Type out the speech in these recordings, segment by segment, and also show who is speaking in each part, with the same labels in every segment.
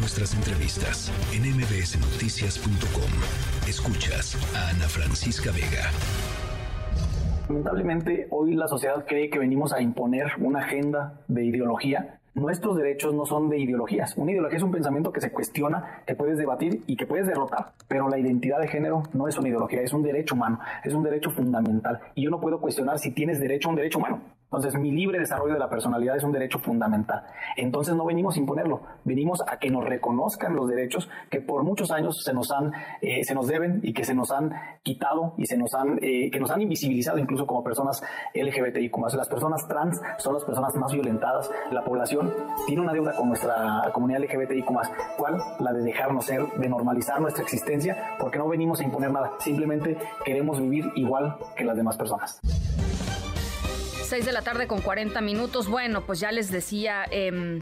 Speaker 1: nuestras entrevistas en mbsnoticias.com. Escuchas a Ana Francisca Vega.
Speaker 2: Lamentablemente, hoy la sociedad cree que venimos a imponer una agenda de ideología Nuestros derechos no son de ideologías. Una ideología es un pensamiento que se cuestiona, que puedes debatir y que puedes derrotar. Pero la identidad de género no es una ideología, es un derecho humano, es un derecho fundamental. Y yo no puedo cuestionar si tienes derecho a un derecho humano. Entonces, mi libre desarrollo de la personalidad es un derecho fundamental. Entonces, no venimos a imponerlo, venimos a que nos reconozcan los derechos que por muchos años se nos han, eh, se nos deben y que se nos han quitado y se nos han, eh, que nos han invisibilizado incluso como personas LGBTI. Como las personas trans son las personas más violentadas. La población tiene una deuda con nuestra comunidad LGBTI. ¿Cuál? La de dejarnos ser, de normalizar nuestra existencia, porque no venimos a imponer nada. Simplemente queremos vivir igual que las demás personas.
Speaker 3: 6 de la tarde con 40 minutos. Bueno, pues ya les decía eh,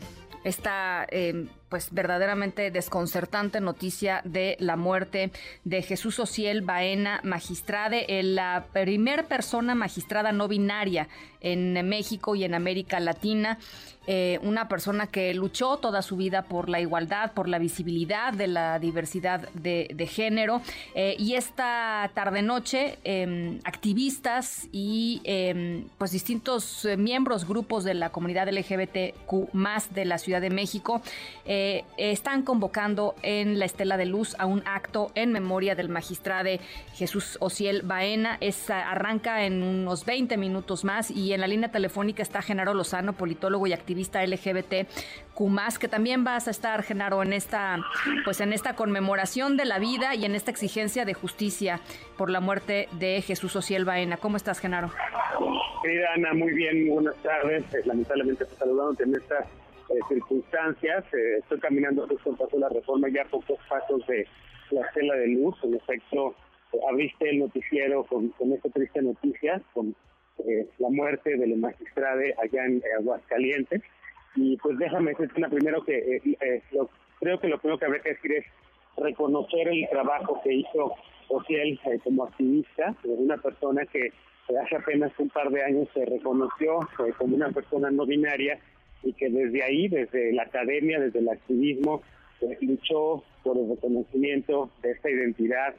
Speaker 3: esta eh, pues verdaderamente desconcertante noticia de la muerte de Jesús Ociel Baena, magistrade, la primer persona magistrada no binaria en México y en América Latina. Eh, una persona que luchó toda su vida por la igualdad, por la visibilidad de la diversidad de, género. Eh, y esta tarde-noche, em, activistas y em, pues distintos eh, miembros, grupos de la comunidad LGBTQ más de la Ciudad de México, están convocando en la Estela de Luz a un acto en memoria del magistrado Jesús Ociel Baena. Es, arranca en unos 20 minutos más y en la línea telefónica está Genaro Lozano, politólogo y activista LGBT Cumas, que también vas a estar, Genaro, en esta, pues en esta conmemoración de la vida y en esta exigencia de justicia por la muerte de Jesús Ociel Baena. ¿Cómo estás, Genaro?
Speaker 4: Querida Ana, muy bien, buenas tardes. Eh, lamentablemente, pues, saludándote en estas eh, circunstancias. Eh, estoy caminando justo en paso de la reforma, ya pocos pasos de la estela de luz. En efecto, abriste el noticiero con, con esta triste noticia, con eh, la muerte de la magistrada allá en Aguascalientes. Y pues déjame decirte primero que eh, eh, creo que lo primero que habría que decir es reconocer el trabajo que hizo Ociel como activista, una persona que hace apenas un par de años se reconoció como una persona no binaria y que desde ahí, desde la academia, desde el activismo, luchó por el reconocimiento de esta identidad,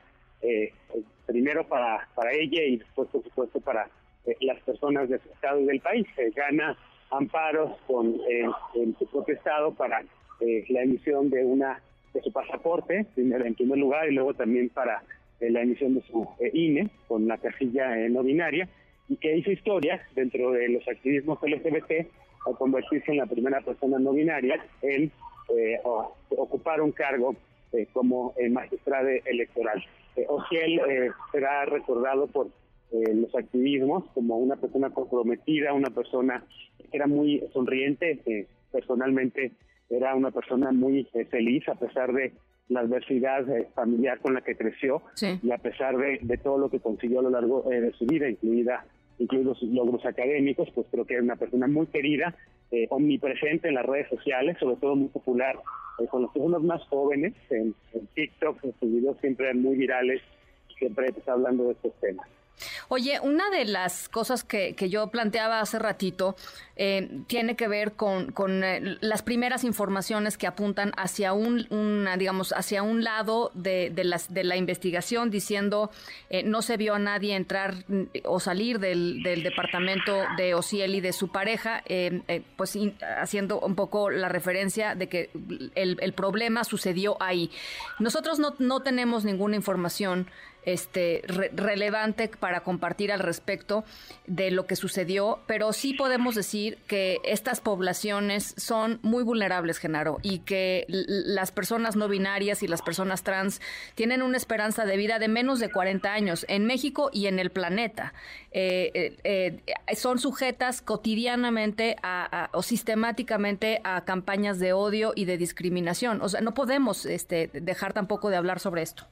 Speaker 4: primero para, para ella y después, por supuesto, para eh, las personas de su estado y del país. gana amparos con eh, en su propio estado para eh, la emisión de una de su pasaporte, en primer lugar, y luego también para la emisión de su INE con la casilla no binaria, y que hizo historia dentro de los activismos LGBT al convertirse en la primera persona no binaria en ocupar un cargo como magistrado electoral. Ociel será recordado por eh, los activismos como una persona comprometida, una persona que era muy sonriente, personalmente era una persona muy eh, feliz a pesar de la adversidad eh, familiar con la que creció y a pesar de, todo lo que consiguió a lo largo de su vida, incluida incluidos sus logros académicos, pues creo que era una persona muy querida, omnipresente en las redes sociales, sobre todo muy popular con los personas más jóvenes, en, TikTok, sus videos siempre eran muy virales, siempre está hablando de estos temas.
Speaker 3: Oye, una de las cosas que, que yo planteaba hace ratito eh, tiene que ver con, con eh, las primeras informaciones que apuntan hacia un, una, digamos, hacia un lado de, de, las, de la investigación diciendo eh, no se vio a nadie entrar o salir del, del departamento de Ociel y de su pareja, pues haciendo un poco la referencia de que el, el problema sucedió ahí. Nosotros no, no tenemos ninguna información este, relevante para compartir al respecto de lo que sucedió, pero sí podemos decir que estas poblaciones son muy vulnerables, Genaro, y que las personas no binarias y las personas trans tienen una esperanza de vida de menos de 40 años en México y en el planeta. Eh, eh, eh, son sujetas cotidianamente o sistemáticamente a campañas de odio y de discriminación. O sea, no podemos este, dejar tampoco de hablar sobre esto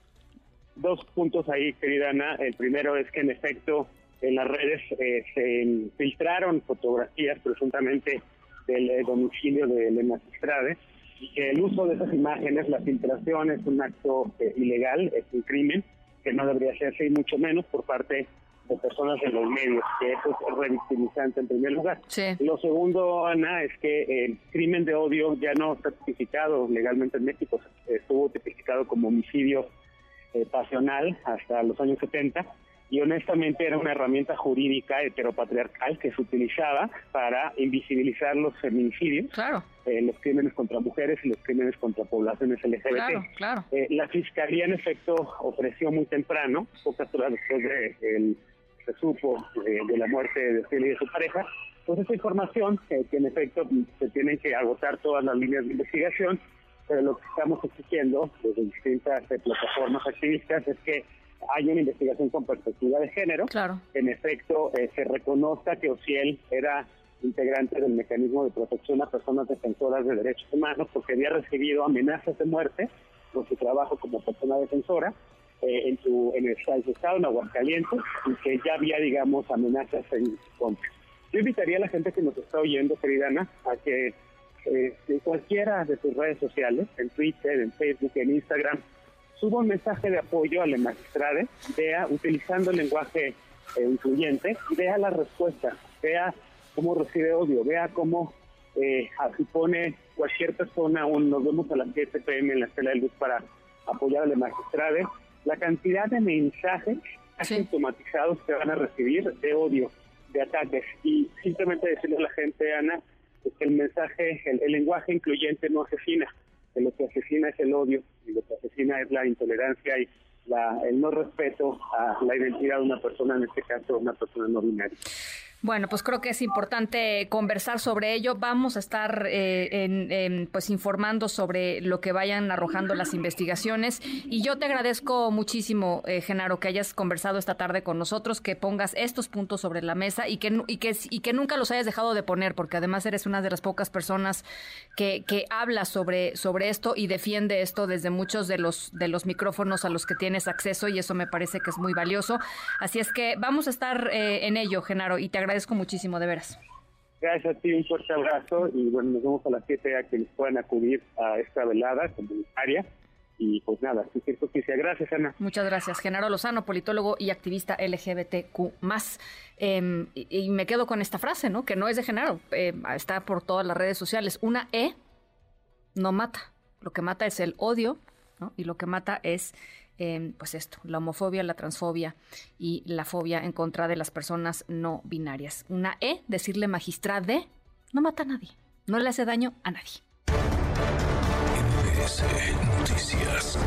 Speaker 4: dos puntos ahí, querida Ana. El primero es que en efecto en las redes eh, se filtraron fotografías presuntamente del eh, domicilio de la magistrade y que el uso de esas imágenes, la filtración es un acto eh, ilegal, es un crimen que no debería hacerse y mucho menos por parte de personas en los medios, que eso es revictimizante en primer lugar. Lo segundo, Ana, es que el crimen de odio ya no está tipificado legalmente en México, estuvo tipificado como homicidio eh, pasional hasta los años 70 y honestamente era una herramienta jurídica heteropatriarcal que se utilizaba para invisibilizar los feminicidios,
Speaker 3: claro.
Speaker 4: Eh, los crímenes contra mujeres y los crímenes contra poblaciones LGBT.
Speaker 3: Claro, claro.
Speaker 4: Eh, la fiscalía en efecto ofreció muy temprano, pocas horas después de el se supo de, la muerte de Phil y de su pareja, pues esa información que en efecto se tienen que agotar todas las líneas de investigación, pero lo que estamos exigiendo desde distintas eh, plataformas activistas es que hay una investigación con perspectiva de género.
Speaker 3: Claro.
Speaker 4: En efecto, eh, se reconozca que Ociel era integrante del mecanismo de protección a personas defensoras de derechos humanos porque había recibido amenazas de muerte por su trabajo como persona defensora eh, en, su, en el, estado en Aguascalientes y que ya había, digamos, amenazas en su contra. Yo invitaría a la gente que nos está oyendo, querida Ana, a que eh, cualquiera de sus redes sociales, en Twitter, en Facebook, en Instagram, suba un mensaje de apoyo a la magistrada, vea, utilizando el lenguaje eh, incluyente, vea la respuesta, vea cómo recibe odio, vea cómo eh, así pone cualquier persona, un, nos vemos a las 7 pm en la estela de luz para apoyar a la magistrada, la cantidad de mensajes asintomatizados que van a recibir de odio, de ataques. Y simplemente decirle a la gente, Ana, el mensaje, el lenguaje incluyente no asesina que lo que asesina es el odio y lo que asesina es la intolerancia y la, el no respeto a la identidad de una persona, en este caso una persona no binaria.
Speaker 3: Bueno, pues creo que es importante conversar sobre ello. Vamos a estar eh, en, pues informando sobre lo que vayan arrojando las investigaciones. Y yo te agradezco muchísimo, eh, Genaro, que hayas conversado esta tarde con nosotros, que pongas estos puntos sobre la mesa y que, y que, y que nunca los hayas dejado de poner, porque además eres una de las pocas personas que, que habla sobre, sobre esto y defiende esto desde muchos de los, de los micrófonos a los que tienes acceso y eso me parece que es muy valioso. Así es que vamos a estar eh, en ello, Genaro, y te agradezco muchísimo, de veras.
Speaker 4: Gracias a ti, un fuerte abrazo y bueno, nos vemos a las 7 a que les puedan acudir a esta velada comunitaria. Y pues nada, cualquier justicia. Gracias, Ana.
Speaker 3: Muchas gracias. Genaro Lozano, politólogo y activista LGBTQ. Eh, y, me quedo con esta frase, ¿no? Que no es de Genaro, eh, está por todas las redes sociales. Una E no mata. Lo que mata es el odio, ¿no? Y lo que mata es pues esto, la homofobia, la transfobia y la fobia en contra de las personas no binarias. Una E, decirle magistrade, no mata a nadie, no le hace daño a nadie.
Speaker 1: Noticias.